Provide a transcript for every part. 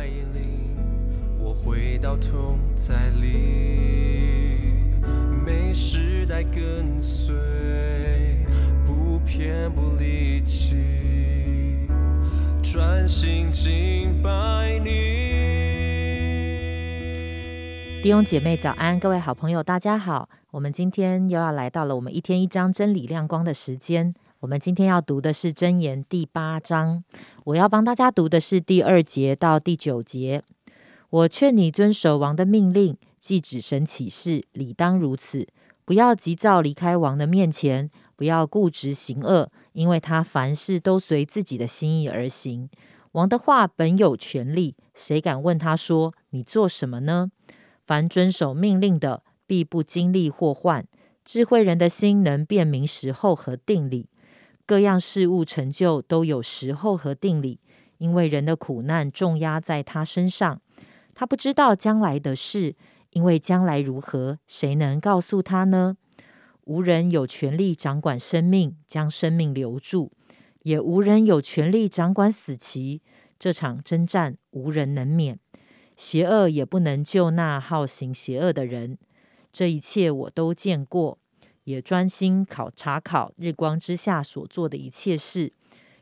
带领我回到同在里，每时代跟随，不偏不离弃，专心敬拜你。弟兄姐妹早安，各位好朋友大家好，我们今天又要来到了我们一天一章真理亮光的时间。我们今天要读的是箴言第八章，我要帮大家读的是第二节到第九节。我劝你遵守王的命令，即指神启示，理当如此。不要急躁离开王的面前，不要固执行恶，因为他凡事都随自己的心意而行。王的话本有权利，谁敢问他说：“你做什么呢？”凡遵守命令的，必不经历祸患。智慧人的心能辨明时候和定理，各样事物成就都有时候和定理。因为人的苦难重压在他身上，他不知道将来的事，因为将来如何，谁能告诉他呢？无人有权利掌管生命，将生命留住；也无人有权利掌管死期。这场征战，无人能免。邪恶也不能救那好行邪恶的人，这一切我都见过，也专心考察考日光之下所做的一切事。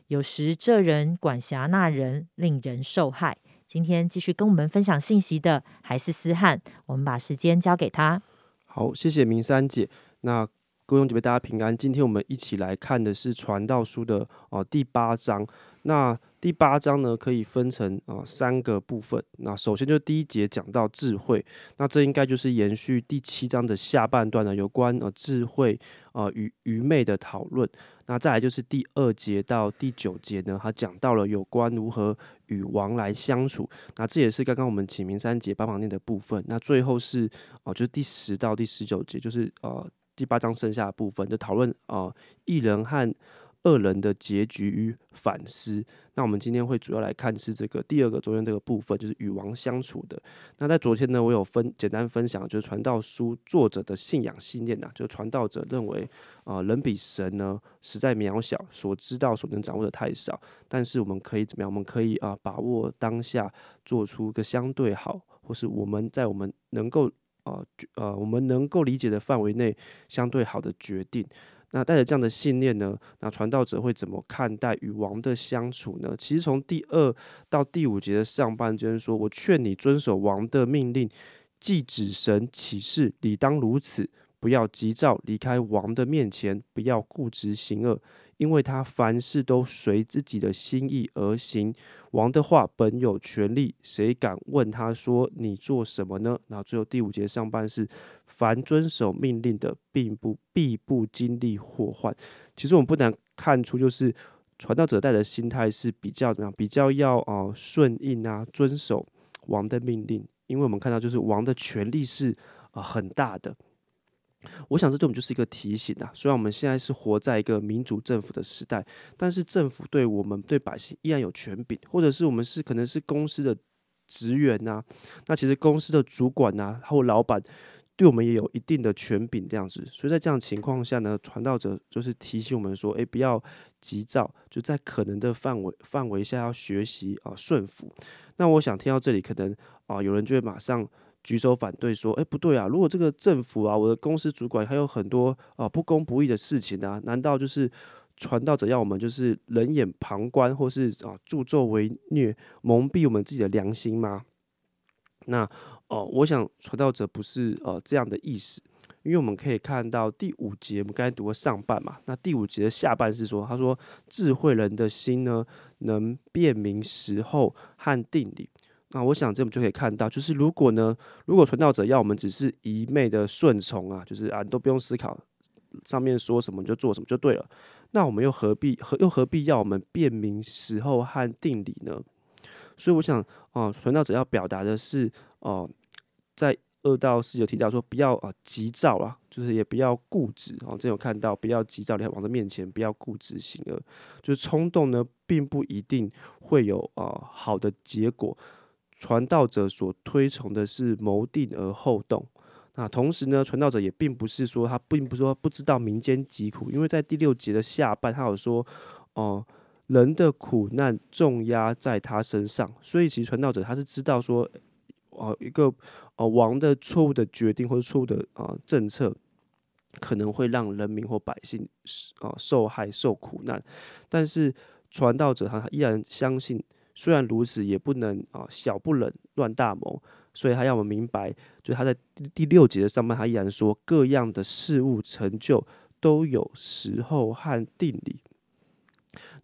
有时这人管辖那人，令人受害。今天继续跟我们分享信息的还是思翰，我们把时间交给他。好，谢谢明山姐。那各位兄姐妹，大家平安。今天我们一起来看的是《传道书》的哦第八章。那第八章呢，可以分成啊三个部分。那首先就第一节讲到智慧，那这应该就是延续第七章的下半段呢，有关呃智慧啊愚愚昧的讨论。那再来就是第二节到第九节呢，它讲到了有关如何与王来相处。那这也是刚刚我们启明三节帮忙念的部分。那最后是哦，就是第十到第十九节，就是呃第八章剩下的部分，就讨论啊艺人和。恶人的结局与反思。那我们今天会主要来看是这个第二个中间这个部分，就是与王相处的。那在昨天呢，我有分简单分享，就是传道书作者的信仰信念呐，就是传道者认为啊，人比神呢实在渺小，所知道所能掌握的太少。但是我们可以怎么样？我们可以啊，把握当下，做出个相对好，或是我们在我们能够啊呃我们能够理解的范围内相对好的决定。那带着这样的信念呢？那传道者会怎么看待与王的相处呢？其实从第二到第五节的上半就是说：“我劝你遵守王的命令，既指神启示，理当如此。不要急躁离开王的面前，不要固执行恶。”因为他凡事都随自己的心意而行，王的话本有权利，谁敢问他说你做什么呢？然后最后第五节上半是凡遵守命令的，并不必不经历祸患。其实我们不难看出，就是传道者带的心态是比较怎么样？比较要啊顺应啊，遵守王的命令。因为我们看到，就是王的权力是啊很大的。我想这对我们就是一个提醒啊。虽然我们现在是活在一个民主政府的时代，但是政府对我们对百姓依然有权柄，或者是我们是可能是公司的职员呐。那其实公司的主管呐或老板对我们也有一定的权柄这样子。所以在这样情况下呢，传道者就是提醒我们说：，诶，不要急躁，就在可能的范围范围下要学习啊顺服。那我想听到这里，可能啊有人就会马上。举手反对说：“哎，不对啊！如果这个政府啊，我的公司主管还有很多啊不公不义的事情啊，难道就是传道者要我们就是冷眼旁观，或是啊助纣为虐，蒙蔽我们自己的良心吗？”那哦，我想传道者不是呃这样的意思，因为我们可以看到第五节，我们刚才读过上半嘛，那第五节的下半是说，他说智慧人的心呢，能辨明时候和定理。那我想，这我们就可以看到，就是如果呢，如果传道者要我们只是一昧的顺从啊，就是啊，你都不用思考上面说什么就做什么就对了，那我们又何必何又何必要我们辨明时候和定理呢？所以我想啊，传道者要表达的是哦，在二到四节提到说，不要啊急躁啊，就是也不要固执哦。这有看到，不要急躁的往的面前，不要固执行恶，就是冲动呢，并不一定会有啊好的结果。传道者所推崇的是谋定而后动，那同时呢，传道者也并不是说他并不是说不知道民间疾苦，因为在第六节的下半，他有说，哦，人的苦难重压在他身上，所以其实传道者他是知道说，哦，一个呃王的错误的决定或者错误的啊政策，可能会让人民或百姓啊受害受苦难，但是传道者他依然相信，虽然如此，也不能啊小不忍乱大谋，所以他要我们明白，就他在第六节的上半，他依然说各样的事物成就都有时候和定理。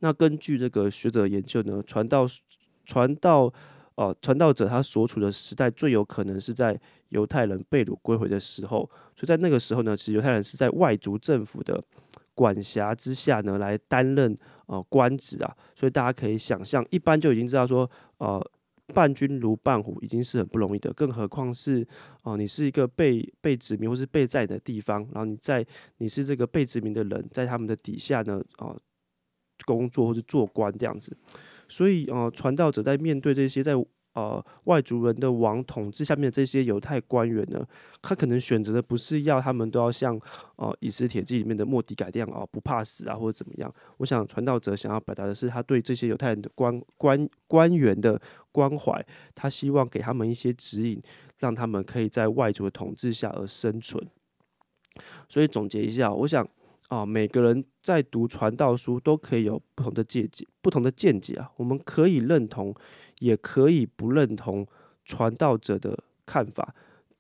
那根据这个学者研究呢，传道传道哦，传道者他所处的时代最有可能是在犹太人被掳归回的时候，所以在那个时候呢，其实犹太人是在外族政府的管辖之下呢，来担任呃官职啊，所以大家可以想象，一般就已经知道说，呃，伴君如伴虎已经是很不容易的，更何况是哦，你是一个被被殖民或是被在的地方，然后你在你是这个被殖民的人，在他们的底下呢，哦。工作或者做官这样子，所以呃，传道者在面对这些在呃外族人的王统治下面的这些犹太官员呢，他可能选择的不是要他们都要像呃以斯帖记里面的莫迪改这样啊不怕死啊或者怎么样。我想传道者想要表达的是他对这些犹太人的官官官员的关怀，他希望给他们一些指引，让他们可以在外族的统治下而生存。所以总结一下，我想。啊，每个人在读传道书都可以有不同的见解，不同的见解啊。我们可以认同，也可以不认同传道者的看法，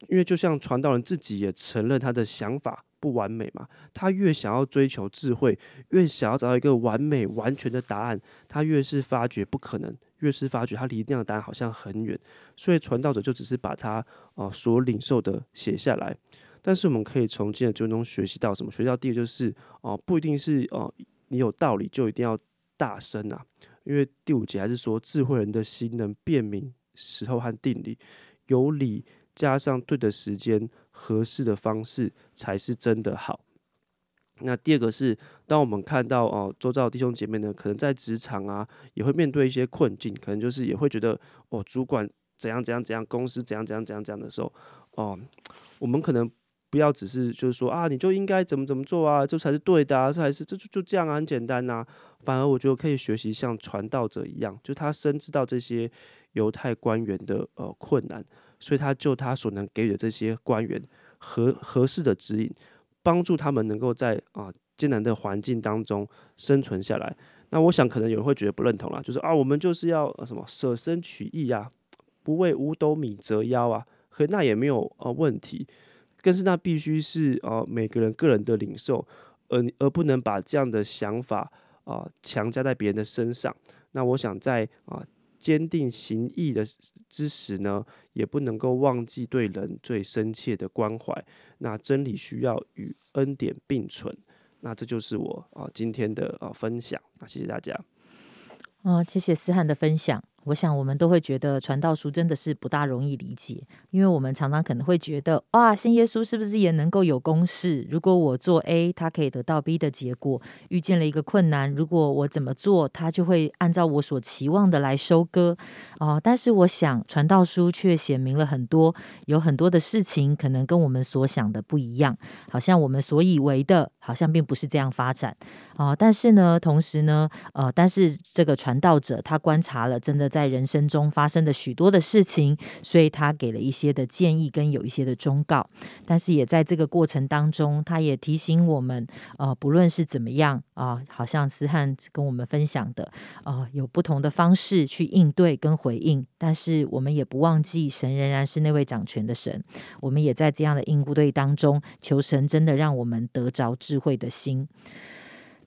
因为就像传道人自己也承认他的想法不完美嘛。他越想要追求智慧，越想要找到一个完美完全的答案，他越是发觉不可能，越是发觉他离那样的答案好像很远。所以传道者就只是把他啊所领受的写下来。但是我们可以从今日经中学习到什么？学到第一个就是哦，不一定是哦，你有道理就一定要大声啊。因为第五节还是说，智慧人的心能辨明时候和定理，有理加上对的时间、合适的方式，才是真的好。那第二个是，当我们看到哦，周遭弟兄姐妹呢，可能在职场啊，也会面对一些困境，可能就是也会觉得哦，主管怎样怎样怎样，公司怎样怎样怎样怎样的时候，哦，我们可能。不要只是就是说啊，你就应该怎么怎么做啊，这才是对的啊，这还是这就就这样啊，很简单呐。反而我觉得可以学习像传道者一样，就他深知到这些犹太官员的呃困难，所以他就他所能给予的这些官员合合适的指引，帮助他们能够在啊艰难的环境当中生存下来。那我想可能有人会觉得不认同啦，就是啊，我们就是要什么舍身取义啊，不为五斗米折腰啊，可那也没有呃问题。更是那必须是呃每个人个人的领受，而而不能把这样的想法啊强加在别人的身上。那我想在啊坚定行义的之时呢，也不能够忘记对人最深切的关怀。那真理需要与恩典并存。那这就是我啊今天的啊分享。那谢谢大家。啊，谢谢思翰的分享。我想，我们都会觉得传道书真的是不大容易理解，因为我们常常可能会觉得，哇，信耶稣是不是也能够有公式？如果我做 A，他可以得到 B 的结果。遇见了一个困难，如果我怎么做，他就会按照我所期望的来收割。哦，但是我想，传道书却显明了很多，有很多的事情可能跟我们所想的不一样，好像我们所以为的，好像并不是这样发展。啊，但是呢，同时呢，呃，但是这个传道者他观察了，真的。在人生中发生的许多的事情，所以他给了一些的建议跟有一些的忠告，但是也在这个过程当中，他也提醒我们，呃，不论是怎么样啊，好像思汉跟我们分享的，啊，有不同的方式去应对跟回应，但是我们也不忘记，神仍然是那位掌权的神，我们也在这样的应对当中，求神真的让我们得着智智慧的心。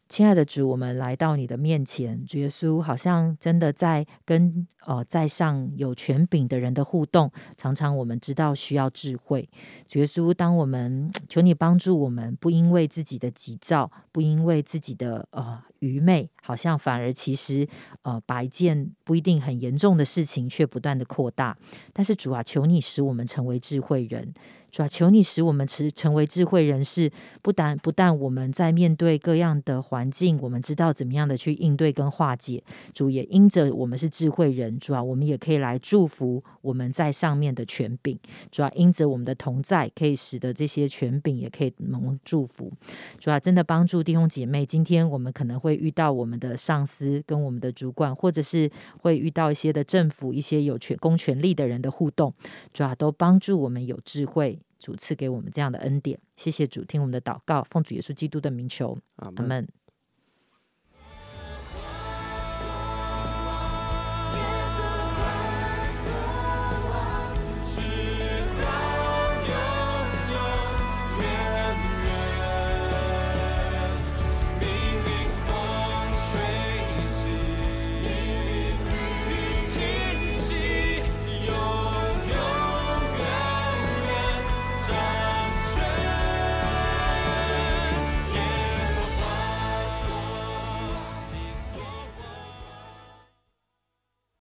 亲爱的主，我们来到你的面前，主耶稣好像真的在跟呃在上有权柄的人的互动，常常我们知道需要智慧。主耶稣，当我们求你帮助我们，不因为自己的急躁，不因为自己的呃愚昧，好像反而其实呃把一件不一定很严重的事情，却不断的扩大。但是主啊，求你使我们成为智慧人。主啊，求你使我们成成为智慧人士，不但不但我们在面对各样的环境，我们知道怎么样的去应对跟化解。主也因着我们是智慧人，人，主啊，我们也可以来祝福我们在上面的权柄，主啊，因着我们的同在，可以使得这些权柄也可以蒙祝福，主啊，真的帮助弟兄姐妹。今天我们可能会遇到我们的上司跟我们的主管，或者是会遇到一些的政府一些有权公权力的人的互动，主啊，都帮助我们有智慧，主赐给我们这样的恩典。谢谢主，听我们的祷告，奉主耶稣基督的名求，阿阿门。